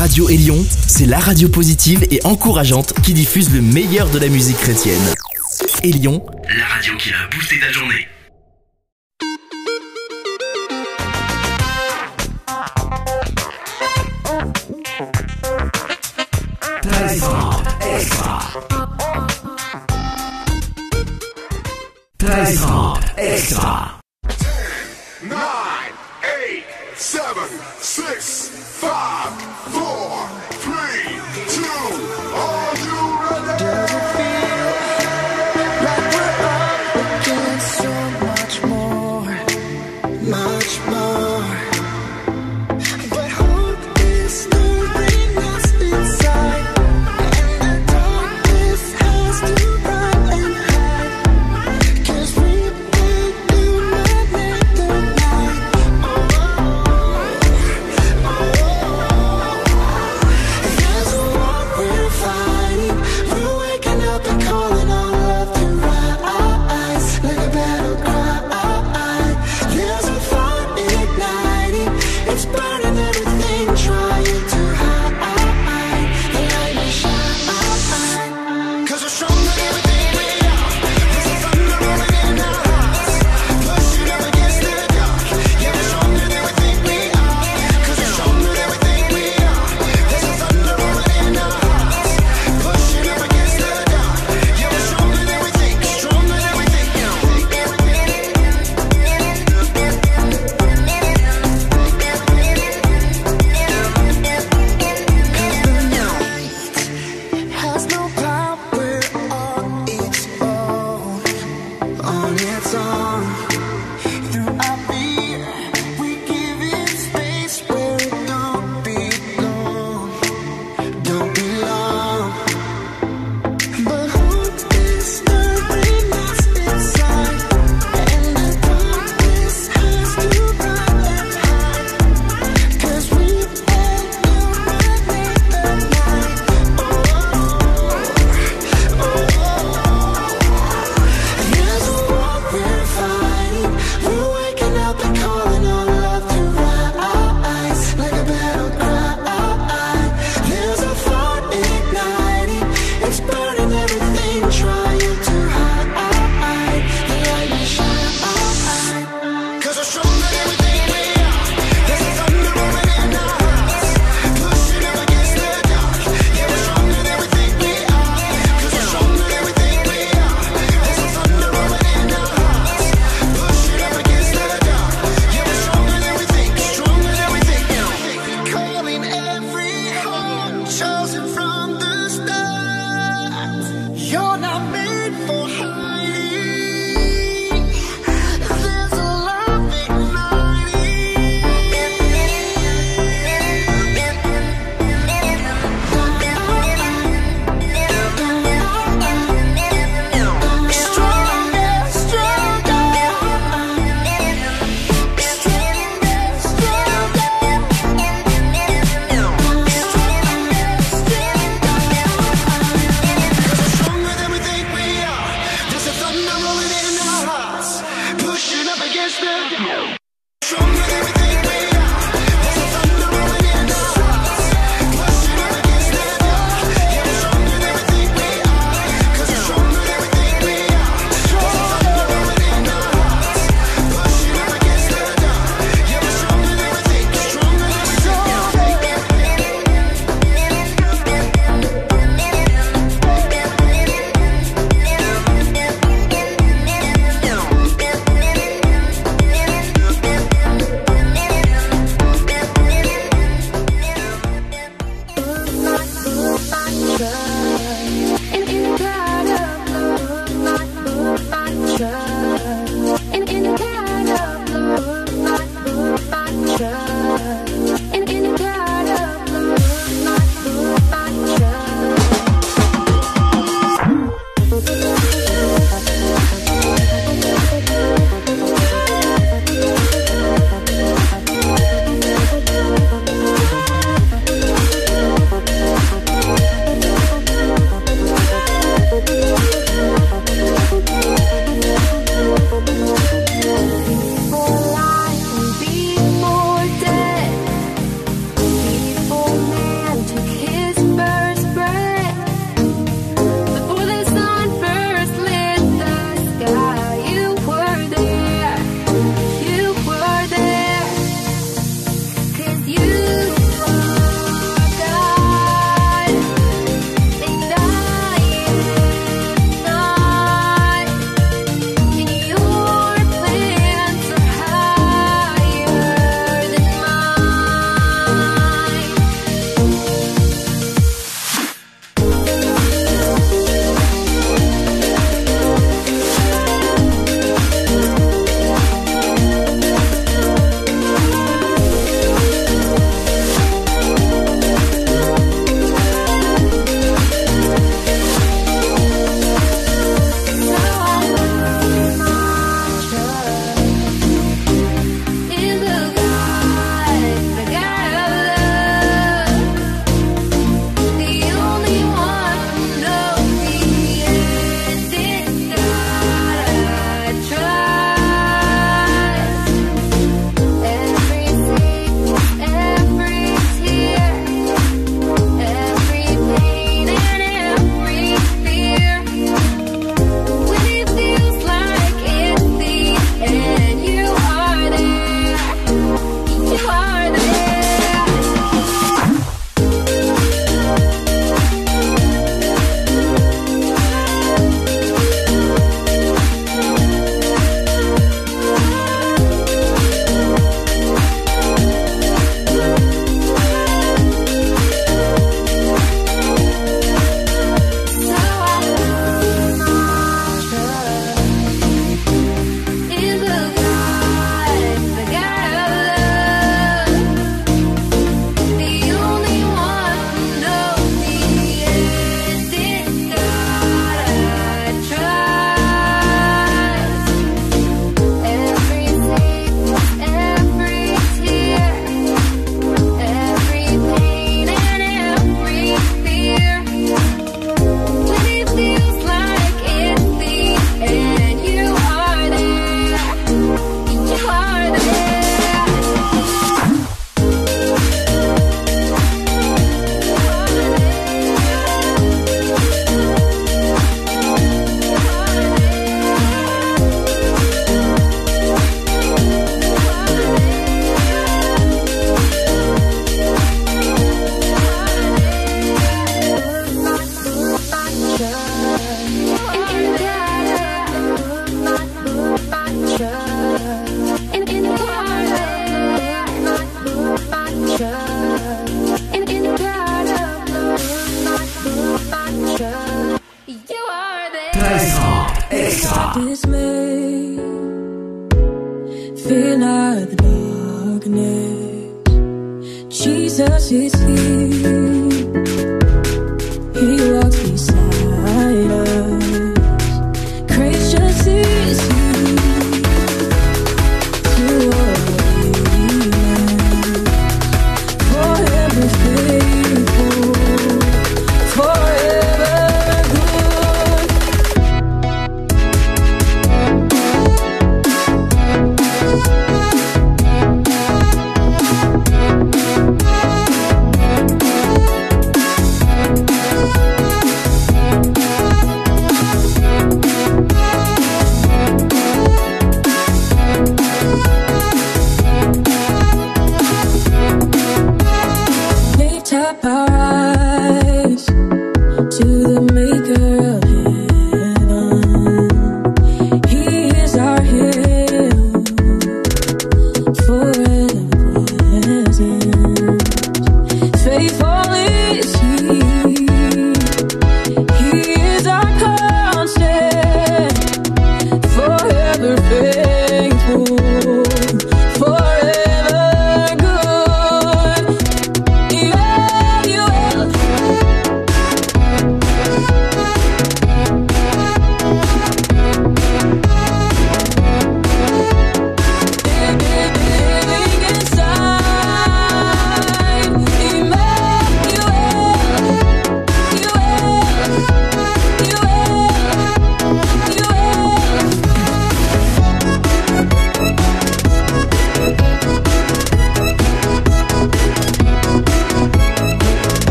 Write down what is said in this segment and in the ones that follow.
Radio Élion, c'est la radio positive et encourageante qui diffuse le meilleur de la musique chrétienne. Élion, la radio qui a boosté ta journée. Extra.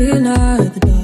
deny the dark.